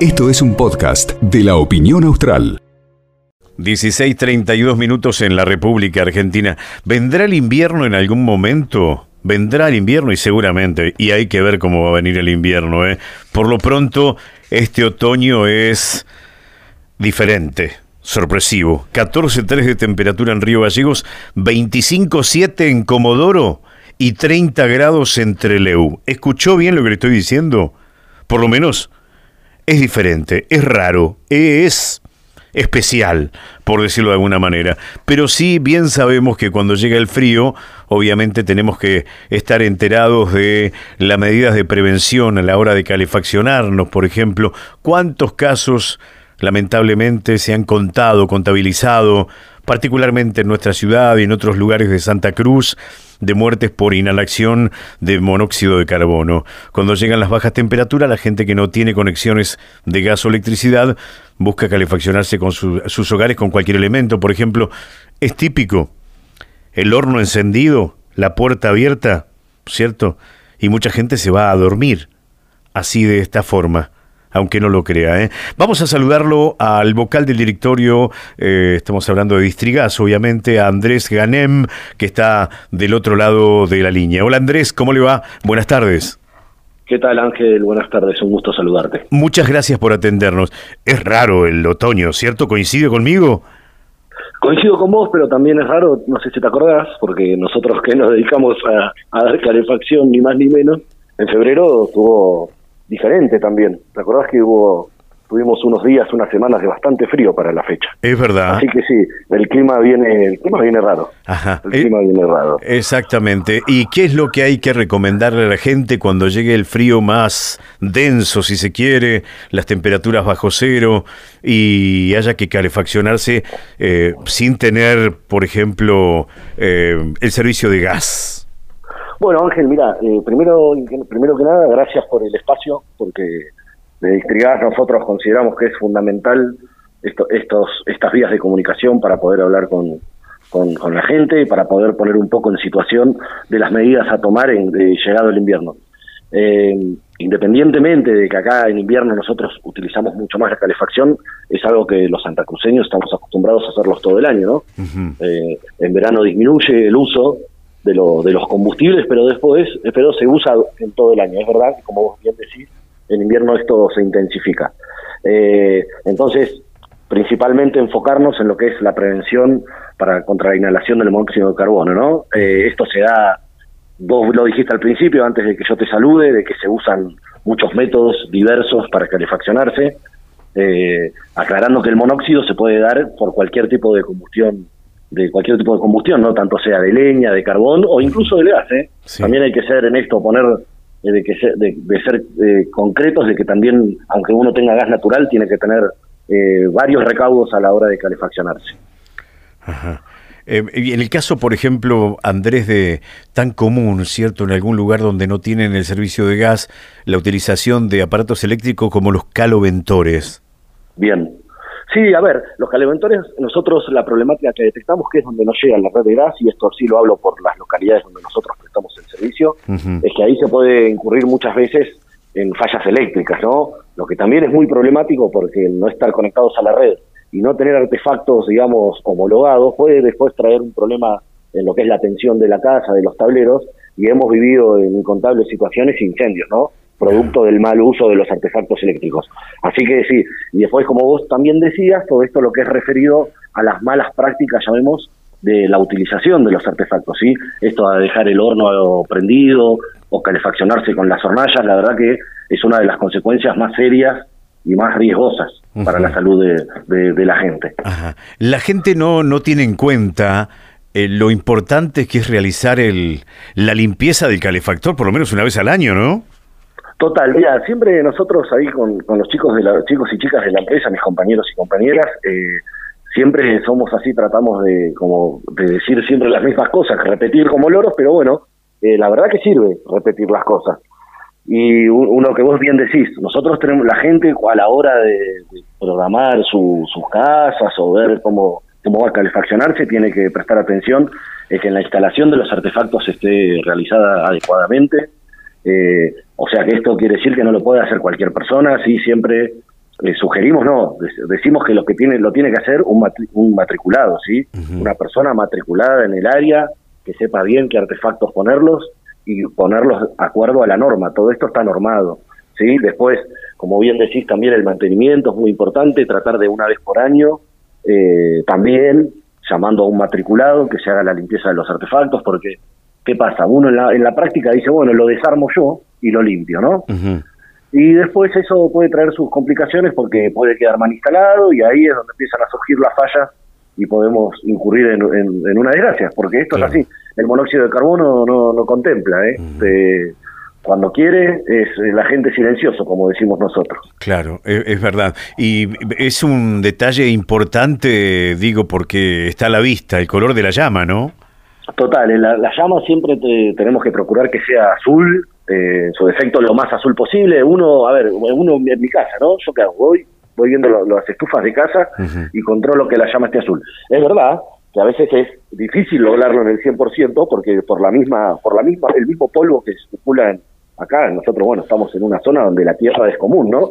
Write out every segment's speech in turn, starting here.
Esto es un podcast de la opinión austral. 16.32 minutos en la República Argentina. ¿Vendrá el invierno en algún momento? Vendrá el invierno y seguramente, y hay que ver cómo va a venir el invierno. ¿eh? Por lo pronto, este otoño es diferente, sorpresivo. 14.3 de temperatura en Río Gallegos, 25.7 en Comodoro y 30 grados en Trelew. ¿Escuchó bien lo que le estoy diciendo? Por lo menos es diferente, es raro, es especial, por decirlo de alguna manera. Pero sí bien sabemos que cuando llega el frío, obviamente tenemos que estar enterados de las medidas de prevención a la hora de calefaccionarnos, por ejemplo, cuántos casos lamentablemente se han contado, contabilizado, particularmente en nuestra ciudad y en otros lugares de Santa Cruz, de muertes por inhalación de monóxido de carbono. Cuando llegan las bajas temperaturas, la gente que no tiene conexiones de gas o electricidad busca calefaccionarse con sus hogares con cualquier elemento. Por ejemplo, es típico el horno encendido, la puerta abierta, ¿cierto? Y mucha gente se va a dormir así de esta forma aunque no lo crea. ¿eh? Vamos a saludarlo al vocal del directorio, eh, estamos hablando de Distrigas, obviamente, a Andrés Ganem, que está del otro lado de la línea. Hola Andrés, ¿cómo le va? Buenas tardes. ¿Qué tal Ángel? Buenas tardes, un gusto saludarte. Muchas gracias por atendernos. Es raro el otoño, ¿cierto? ¿Coincide conmigo? Coincido con vos, pero también es raro, no sé si te acordás, porque nosotros que nos dedicamos a, a dar calefacción, ni más ni menos, en febrero tuvo diferente también. ¿Te acordás que hubo tuvimos unos días, unas semanas de bastante frío para la fecha? Es verdad. Así que sí, el clima viene, el clima viene raro. Ajá. El clima viene raro. Exactamente. ¿Y qué es lo que hay que recomendarle a la gente cuando llegue el frío más denso, si se quiere, las temperaturas bajo cero y haya que calefaccionarse eh, sin tener, por ejemplo, eh, el servicio de gas? Bueno, Ángel, mira, eh, primero, primero que nada, gracias por el espacio, porque de Distrigas nosotros consideramos que es fundamental esto, estos, estas vías de comunicación para poder hablar con, con, la gente y para poder poner un poco en situación de las medidas a tomar en, llegado el invierno. Eh, independientemente de que acá en invierno nosotros utilizamos mucho más la calefacción, es algo que los santacruceños estamos acostumbrados a hacerlos todo el año, ¿no? eh, en verano disminuye el uso, de, lo, de los combustibles, pero después pero se usa en todo el año. Es verdad que, como vos bien decís, en invierno esto se intensifica. Eh, entonces, principalmente enfocarnos en lo que es la prevención para contra la inhalación del monóxido de carbono, ¿no? Eh, esto se da, vos lo dijiste al principio, antes de que yo te salude, de que se usan muchos métodos diversos para calefaccionarse, eh, aclarando que el monóxido se puede dar por cualquier tipo de combustión de cualquier tipo de combustión, no tanto sea de leña, de carbón o incluso de gas. ¿eh? También hay que ser en esto, poner eh, de, que de, ser eh, concretos, de que también, aunque uno tenga gas natural, tiene que tener eh, varios recaudos a la hora de calefaccionarse. Ajá. en el caso, por ejemplo, Andrés, de tan común, ¿cierto? En algún lugar donde no tienen el servicio de gas, la utilización de aparatos eléctricos como los caloventores. Bien, Sí, a ver, los caleventores, nosotros la problemática que detectamos, que es donde no llega la red de gas, y esto sí lo hablo por las localidades donde nosotros prestamos el servicio, es que ahí se puede incurrir muchas veces en fallas eléctricas, ¿no? Lo que también es muy problemático porque no estar conectados a la red y no tener artefactos, digamos, homologados puede después traer un problema en lo que es la tensión de la casa, de los tableros, y hemos vivido en incontables situaciones incendios, ¿no? Producto del mal uso de los artefactos eléctricos. Así que sí, y después como vos también decías, todo esto lo que es referido a las malas prácticas, llamemos, de la utilización de los artefactos, ¿sí? Esto a dejar el horno prendido o calefaccionarse con las hornallas, la verdad que es una de las consecuencias más serias y más riesgosas para la salud de, la gente. La gente no, no tiene en cuenta eh, lo importante que es realizar el, la limpieza del calefactor por lo menos una vez al año, ¿no? Total, mira, siempre nosotros ahí con, con los chicos de la, chicos y chicas de la empresa, mis compañeros y compañeras, eh, siempre somos así, tratamos de como de decir siempre las mismas cosas, repetir como loros, pero bueno, eh, la verdad que sirve repetir las cosas. Y uno que vos bien decís, nosotros tenemos la gente a la hora de, programar sus casas o ver cómo, cómo va a calefaccionarse, tiene que prestar atención es que en la instalación de los artefactos esté realizada adecuadamente, Eh, o sea que esto quiere decir que no lo puede hacer cualquier persona, sí siempre le sugerimos, no, decimos que lo que tiene lo tiene que hacer un, un matriculado, ¿sí? Una persona matriculada en el área que sepa bien qué artefactos ponerlos y ponerlos de acuerdo a la norma. Todo esto está normado, ¿sí? Después, como bien decís, también el mantenimiento es muy importante, tratar de una vez por año, eh, también llamando a un matriculado que se haga la limpieza de los artefactos, porque ¿qué pasa? Uno en la, en la práctica dice, bueno, lo desarmo yo y lo limpio, ¿no? Y después eso puede traer sus complicaciones porque puede quedar mal instalado y ahí es donde empiezan a surgir las fallas y podemos incurrir en, una desgracia, porque esto es así. El monóxido de carbono no, no contempla, ¿eh? cuando quiere es el agente silencioso, como decimos nosotros. Claro, e, es, verdad. Y es un detalle importante, digo, porque está a la vista el color de la llama, ¿no? Total, la, la llama siempre tenemos que procurar que sea azul, eh, su defecto lo más azul posible. Uno, a ver, uno en mi casa, ¿no? Yo que hago, voy, voy viendo las estufas de casa y controlo que la llama esté azul. Es verdad que a veces es difícil lograrlo en el 100% porque por la misma, por la misma, el mismo polvo que circula en, acá, nosotros, bueno, estamos en una zona donde la tierra es común, ¿no?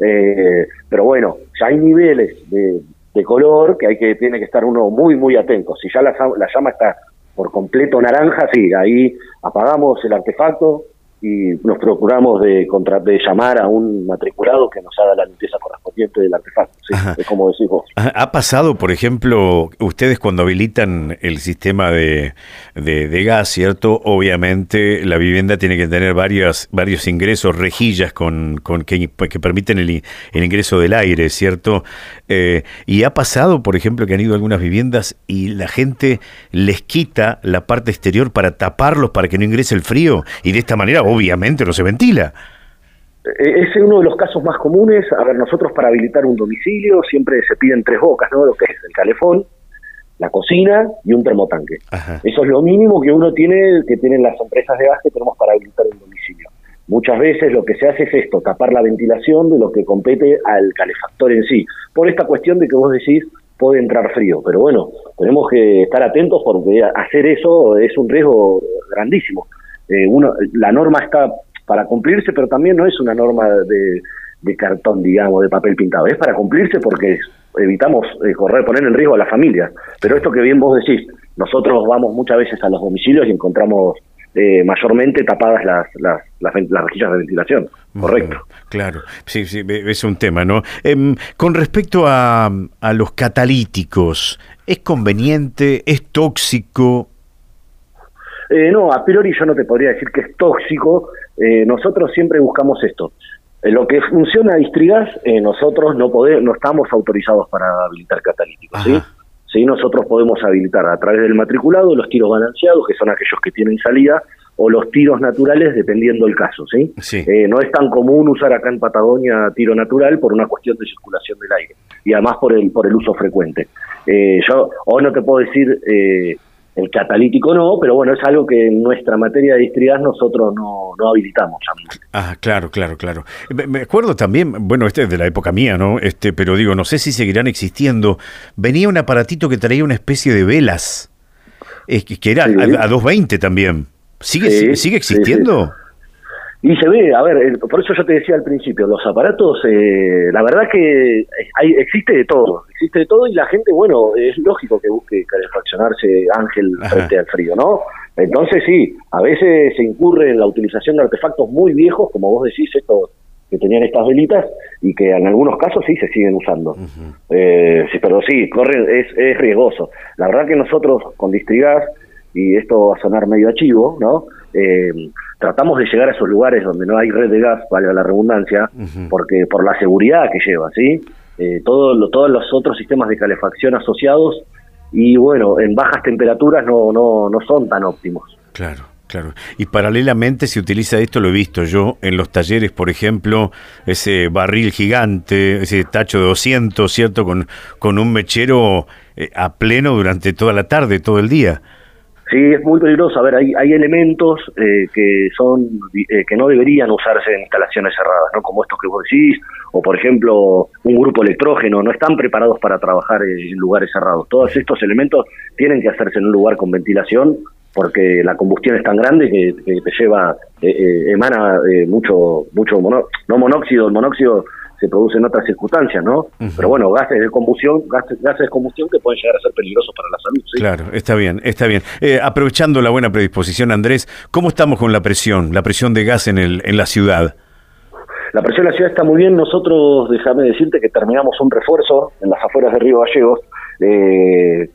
eh, pero bueno, ya hay niveles de, de, color que hay que, tiene que estar uno muy, muy atento. Si ya la, la llama está por completo naranja, sí, ahí apagamos el artefacto, y nos procuramos de, contra, de llamar a un matriculado que nos haga la limpieza del artefacto, es como decís vos. ¿Ha pasado, por ejemplo, ustedes cuando habilitan el sistema de, de, gas, ¿cierto? Obviamente la vivienda tiene que tener varios, varios ingresos, rejillas con, con que, que permiten el, el, ingreso del aire, ¿cierto? Eh, y ha pasado, por ejemplo, que han ido a algunas viviendas y la gente les quita la parte exterior para taparlos para que no ingrese el frío y de esta manera obviamente no se ventila. E-, es uno de los casos más comunes. A ver, nosotros para habilitar un domicilio siempre se piden tres bocas, ¿no? Lo que es el calefón, la cocina y un termotanque. Eso es lo mínimo que uno tiene, que tienen las empresas de gas que tenemos para habilitar un domicilio. Muchas veces lo que se hace es esto, tapar la ventilación de lo que compete al calefactor en sí. Por esta cuestión de que vos decís, puede entrar frío. Pero bueno, tenemos que estar atentos porque hacer eso es un riesgo grandísimo. Eh, uno, la norma está para cumplirse, pero también no es una norma de, cartón, digamos, de papel pintado, es para cumplirse porque evitamos eh, correr, poner en riesgo a la familia. Pero esto que bien vos decís, nosotros vamos muchas veces a los domicilios y encontramos eh, mayormente tapadas las, las, las, rejillas de ventilación. Correcto. Claro, sí, sí, es un tema, ¿no? Em, con respecto a, a los catalíticos, ¿es conveniente? ¿Es tóxico? Eh, no, a priori yo no te podría decir que es tóxico. Eh, nosotros siempre buscamos esto. Eh, lo que funciona a Distrigas, nosotros no podemos, no estamos autorizados para habilitar catalíticos, ¿sí? ¿sí? Nosotros podemos habilitar a través del matriculado los tiros balanceados, que son aquellos que tienen salida, o los tiros naturales, dependiendo del caso, ¿sí? no es tan común usar acá en Patagonia tiro natural por una cuestión de circulación del aire y además por el por el uso frecuente. yo hoy no te puedo decir el catalítico no, pero bueno, es algo que en nuestra materia de distrigas nosotros no, no habilitamos. Ah, claro, claro, claro. Me acuerdo también, bueno, este es de la época mía, ¿no? Este, pero digo, no sé si seguirán existiendo. Venía un aparatito que traía una especie de velas, que era a, 220 también. ¿Sigue, ¿sigue existiendo? Y se ve, a ver, por eso yo te decía al principio, los aparatos, eh, la verdad que hay, existe de todo, existe de todo y la gente, bueno, es lógico que busque calefaccionarse Ángel frente al frío, ¿no? Entonces sí, a veces se incurre en la utilización de artefactos muy viejos, como vos decís, estos que tenían estas velitas y que en algunos casos sí se siguen usando. eh, sí, pero sí, corren, es, es riesgoso. La verdad que nosotros con Distrigas, y esto va a sonar medio achivo, ¿no? Eh, tratamos de llegar a esos lugares donde no hay red de gas, valga la redundancia, porque por la seguridad que lleva, ¿sí? Eh, todo todos los otros sistemas de calefacción asociados y bueno, en bajas temperaturas no, no, no son tan óptimos. Claro. Claro. Y paralelamente se utiliza esto, lo he visto yo en los talleres, por ejemplo, ese barril gigante, ese tacho de 200, ¿cierto? Con, con un mechero eh, a pleno durante toda la tarde, todo el día. Sí, es muy peligroso. A ver, hay, hay elementos eh, que son eh, que no deberían usarse en instalaciones cerradas, ¿no? Como estos que vos decís, o por ejemplo, un grupo electrógeno, no están preparados para trabajar en lugares cerrados. Todos estos elementos tienen que hacerse en un lugar con ventilación porque la combustión es tan grande que, te lleva, eh, eh, emana eh, mucho, mucho no monóxido, el monóxido se produce en otras circunstancias, ¿no? Pero bueno, gases de combustión, gases, gases de combustión que pueden llegar a ser peligrosos para la salud. Claro, está bien, está bien. aprovechando la buena predisposición, Andrés, ¿cómo estamos con la presión, la presión de gas en, el, en la ciudad? La presión en la ciudad está muy bien. Nosotros, déjame decirte que terminamos un refuerzo en las afueras de Río Gallegos. Eh,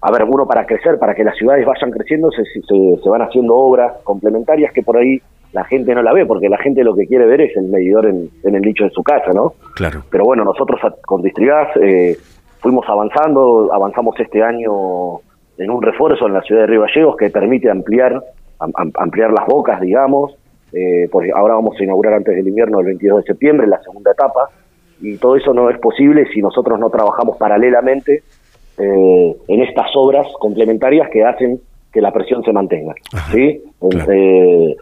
a ver, uno para crecer, para que las ciudades vayan creciendo, se, se, van haciendo obras complementarias que por ahí la gente no la ve, porque la gente lo que quiere ver es el medidor en, el nicho de su casa, ¿no? Claro. Pero bueno, nosotros con Distrigas eh, fuimos avanzando, avanzamos este año en un refuerzo en la ciudad de Río Gallegos que permite ampliar, ampliar las bocas, digamos, eh, porque ahora vamos a inaugurar antes del invierno, el 22 de septiembre, la segunda etapa, y todo eso no es posible si nosotros no trabajamos paralelamente eh, en estas obras complementarias que hacen que la presión se mantenga. ¿sí? Eh,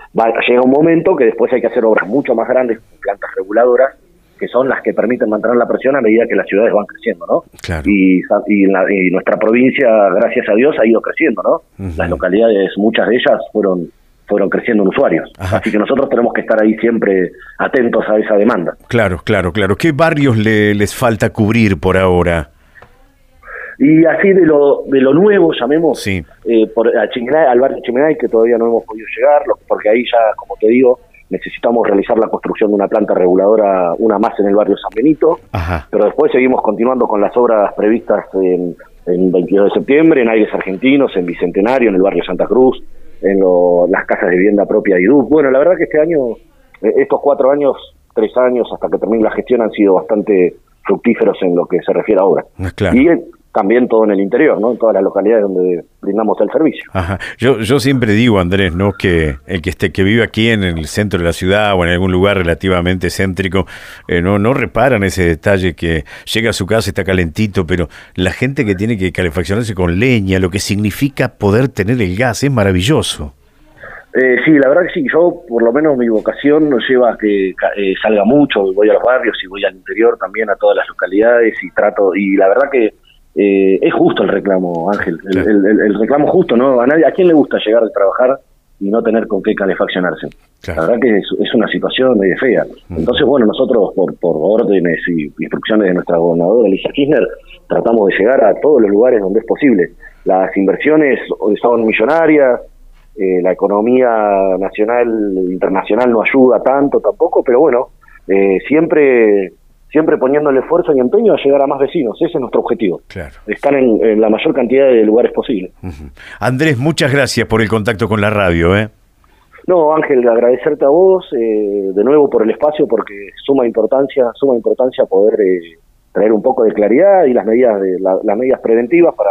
llega un momento que después hay que hacer obras mucho más grandes, plantas reguladoras, que son las que permiten mantener la presión a medida que las ciudades van creciendo, ¿no? Y, y, nuestra provincia, gracias a Dios, ha ido creciendo, ¿no? Las localidades, muchas de ellas fueron fueron creciendo en usuarios. Así que nosotros tenemos que estar ahí siempre atentos a esa demanda. Claro, claro, claro. ¿Qué barrios le, les falta cubrir por ahora? Y así de lo, de lo nuevo, llamemos, eh, por, a al barrio Chimenay, que todavía no hemos podido llegar, porque ahí ya, como te digo, necesitamos realizar la construcción de una planta reguladora, una más en el barrio San Benito, pero después seguimos continuando con las obras previstas en, en 22 de septiembre, en Aires Argentinos, en Bicentenario, en el barrio Santa Cruz, en las casas de vivienda propia de IDU. Bueno, la verdad que este año, eh, estos cuatro años, tres años hasta que termine la gestión han sido bastante fructíferos en lo que se refiere a obra. Ah, y también todo en el interior, ¿no? En todas las localidades donde brindamos el servicio. Ajá. Yo, yo siempre digo, Andrés, ¿no? Que el que esté, que vive aquí en el centro de la ciudad o en algún lugar relativamente céntrico, eh, no, no reparan ese detalle que llega a su casa y está calentito, pero la gente que tiene que calefaccionarse con leña, lo que significa poder tener el gas, es maravilloso. Eh, sí, la verdad que sí, yo por lo menos mi vocación nos lleva a que eh, salga mucho, voy a los barrios y voy al interior también a todas las localidades y trato, y la verdad que eh, es justo el reclamo, Ángel, el, reclamo justo, ¿no? A, nadie, ¿A quién le gusta llegar a trabajar y no tener con qué calefaccionarse? La verdad que es, una situación medio fea. Entonces, bueno, nosotros por, por órdenes y instrucciones de nuestra gobernadora, Elisa Kirchner, tratamos de llegar a todos los lugares donde es posible. Las inversiones son millonarias, eh, la economía nacional, internacional no ayuda tanto tampoco, pero bueno, eh, siempre siempre poniendo el esfuerzo y empeño a llegar a más vecinos. Ese es nuestro objetivo. Claro. Estar en, la mayor cantidad de lugares posible. Andrés, muchas gracias por el contacto con la radio. ¿eh? No, Ángel, agradecerte a vos eh, de nuevo por el espacio porque suma importancia, suma importancia poder eh, traer un poco de claridad y las medidas de las medidas preventivas para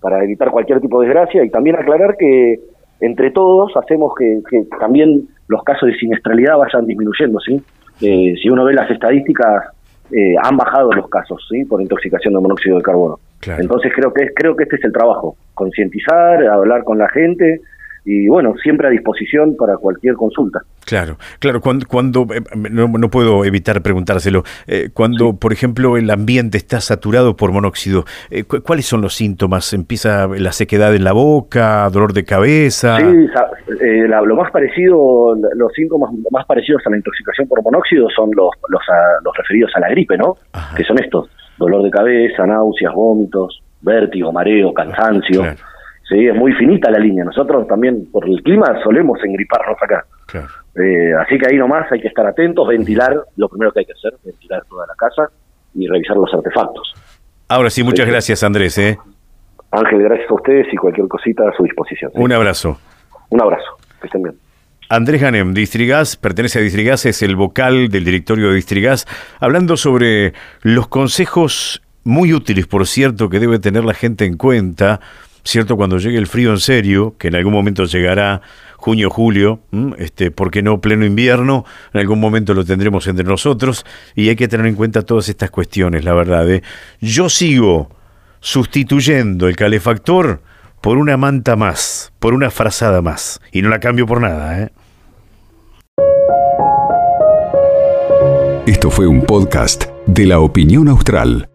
para evitar cualquier tipo de desgracia y también aclarar que entre todos hacemos que, que también los casos de siniestralidad vayan disminuyendo, ¿sí? Eh, si uno ve las estadísticas, eh, han bajado los casos ¿sí? por intoxicación de monóxido de carbono. Entonces creo que, creo que este es el trabajo, concientizar, hablar con la gente y bueno, siempre a disposición para cualquier consulta. Claro, claro, cuando, cuando eh, no, puedo evitar preguntárselo, eh, cuando por ejemplo el ambiente está saturado por monóxido, eh, ¿cuáles son los síntomas? ¿Empieza la sequedad en la boca, dolor de cabeza? Sí, lo más parecido, los síntomas más parecidos a la intoxicación por monóxido son los, los, los referidos a la gripe, ¿no? Que son estos, dolor de cabeza, náuseas, vómitos, vértigo, mareo, cansancio. Sí, es muy finita la línea. Nosotros también, por el clima, solemos engriparnos acá. Eh, así que ahí nomás hay que estar atentos, ventilar, lo primero que hay que hacer, ventilar toda la casa y revisar los artefactos. Ahora sí, muchas gracias Andrés. ¿eh? Ángel, gracias a ustedes y cualquier cosita a su disposición. Un abrazo. Un abrazo, que estén bien. Andrés Ganem, Distrigas, pertenece a Distrigas, es el vocal del directorio de Distrigas, hablando sobre los consejos muy útiles, por cierto, que debe tener la gente en cuenta ¿cierto? Cuando llegue el frío en serio, que en algún momento llegará junio, julio, este, ¿por qué no pleno invierno? En algún momento lo tendremos entre nosotros y hay que tener en cuenta todas estas cuestiones, la verdad. ¿eh? Yo sigo sustituyendo el calefactor por una manta más, por una frazada más, y no la cambio por nada. ¿eh? Esto fue un podcast de la opinión austral.